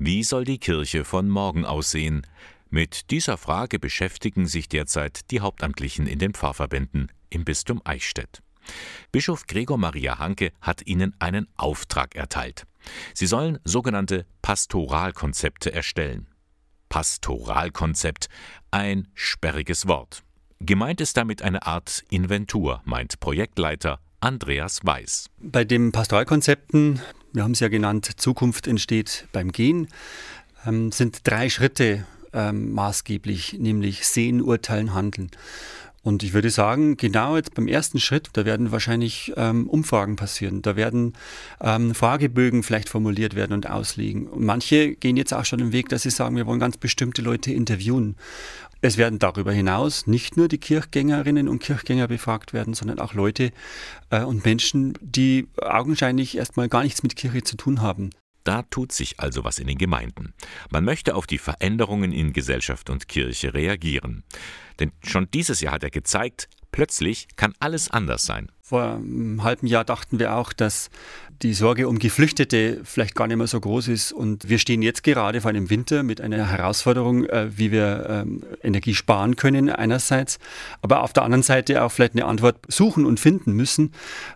Wie soll die Kirche von morgen aussehen? Mit dieser Frage beschäftigen sich derzeit die Hauptamtlichen in den Pfarrverbänden im Bistum Eichstätt. Bischof Gregor Maria Hanke hat ihnen einen Auftrag erteilt. Sie sollen sogenannte Pastoralkonzepte erstellen. Pastoralkonzept, ein sperriges Wort. Gemeint ist damit eine Art Inventur, meint Projektleiter Andreas Weiß. Bei den Pastoralkonzepten, wir haben es ja genannt, Zukunft entsteht beim Gehen, ähm, sind drei Schritte ähm, maßgeblich, nämlich Sehen, Urteilen, Handeln. Und ich würde sagen, genau jetzt beim ersten Schritt, da werden wahrscheinlich ähm, Umfragen passieren, da werden ähm, Fragebögen vielleicht formuliert werden und ausliegen. Und manche gehen jetzt auch schon den Weg, dass sie sagen, wir wollen ganz bestimmte Leute interviewen. Es werden darüber hinaus nicht nur die Kirchgängerinnen und Kirchgänger befragt werden, sondern auch Leute äh, und Menschen, die augenscheinlich erstmal gar nichts mit Kirche zu tun haben. Da tut sich also was in den Gemeinden. Man möchte auf die Veränderungen in Gesellschaft und Kirche reagieren. Denn schon dieses Jahr hat er gezeigt, plötzlich kann alles anders sein. Vor einem halben Jahr dachten wir auch, dass die Sorge um Geflüchtete vielleicht gar nicht mehr so groß ist. Und wir stehen jetzt gerade vor einem Winter mit einer Herausforderung, äh, wie wir ähm, Energie sparen können einerseits, aber auf der anderen Seite auch vielleicht eine Antwort suchen und finden müssen.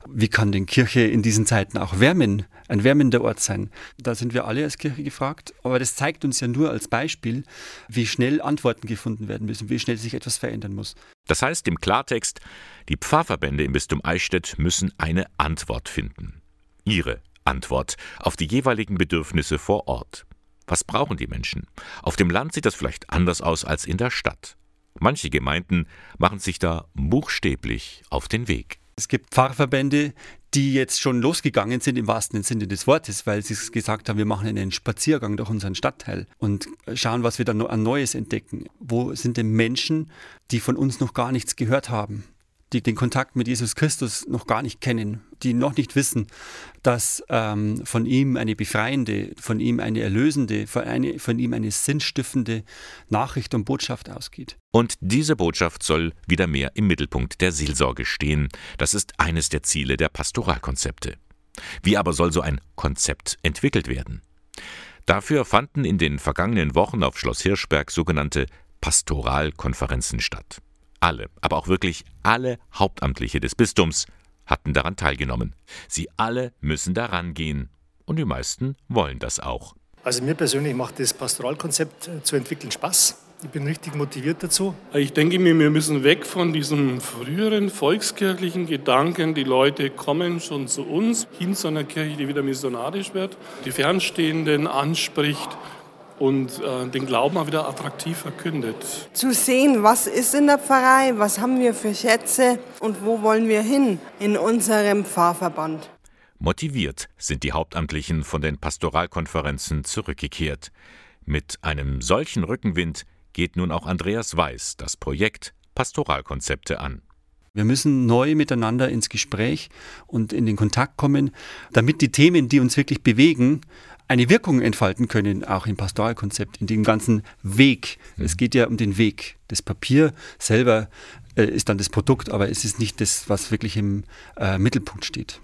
Wie kann denn Kirche in diesen Zeiten auch wärmen, ein wärmender Ort sein? Da sind wir alle als Kirche gefragt. Aber das zeigt uns ja nur als Beispiel, wie schnell Antworten gefunden werden müssen, wie schnell sich etwas verändern muss. Das heißt im Klartext, die Pfarrverbände im Bistum Eichstätt müssen eine Antwort finden. Ihre Antwort auf die jeweiligen Bedürfnisse vor Ort. Was brauchen die Menschen? Auf dem Land sieht das vielleicht anders aus als in der Stadt. Manche Gemeinden machen sich da buchstäblich auf den Weg. Es gibt Pfarrverbände, die jetzt schon losgegangen sind im wahrsten Sinne des Wortes, weil sie gesagt haben, wir machen einen Spaziergang durch unseren Stadtteil und schauen, was wir dann an Neues entdecken. Wo sind denn Menschen, die von uns noch gar nichts gehört haben? Die den Kontakt mit Jesus Christus noch gar nicht kennen, die noch nicht wissen, dass ähm, von ihm eine befreiende, von ihm eine erlösende, von, eine, von ihm eine sinnstiftende Nachricht und Botschaft ausgeht. Und diese Botschaft soll wieder mehr im Mittelpunkt der Seelsorge stehen. Das ist eines der Ziele der Pastoralkonzepte. Wie aber soll so ein Konzept entwickelt werden? Dafür fanden in den vergangenen Wochen auf Schloss Hirschberg sogenannte Pastoralkonferenzen statt. Alle, aber auch wirklich alle Hauptamtliche des Bistums hatten daran teilgenommen. Sie alle müssen daran gehen. Und die meisten wollen das auch. Also mir persönlich macht das Pastoralkonzept äh, zu entwickeln Spaß. Ich bin richtig motiviert dazu. Ich denke mir, wir müssen weg von diesem früheren volkskirchlichen Gedanken, die Leute kommen schon zu uns, hin zu einer Kirche, die wieder missionarisch wird, die Fernstehenden anspricht und äh, den Glauben auch wieder attraktiv verkündet. Zu sehen, was ist in der Pfarrei, was haben wir für Schätze und wo wollen wir hin in unserem Pfarrverband. Motiviert sind die Hauptamtlichen von den Pastoralkonferenzen zurückgekehrt. Mit einem solchen Rückenwind geht nun auch Andreas Weiß das Projekt Pastoralkonzepte an. Wir müssen neu miteinander ins Gespräch und in den Kontakt kommen, damit die Themen, die uns wirklich bewegen, eine Wirkung entfalten können, auch im Pastoralkonzept, in dem ganzen Weg. Mhm. Es geht ja um den Weg. Das Papier selber äh, ist dann das Produkt, aber es ist nicht das, was wirklich im äh, Mittelpunkt steht.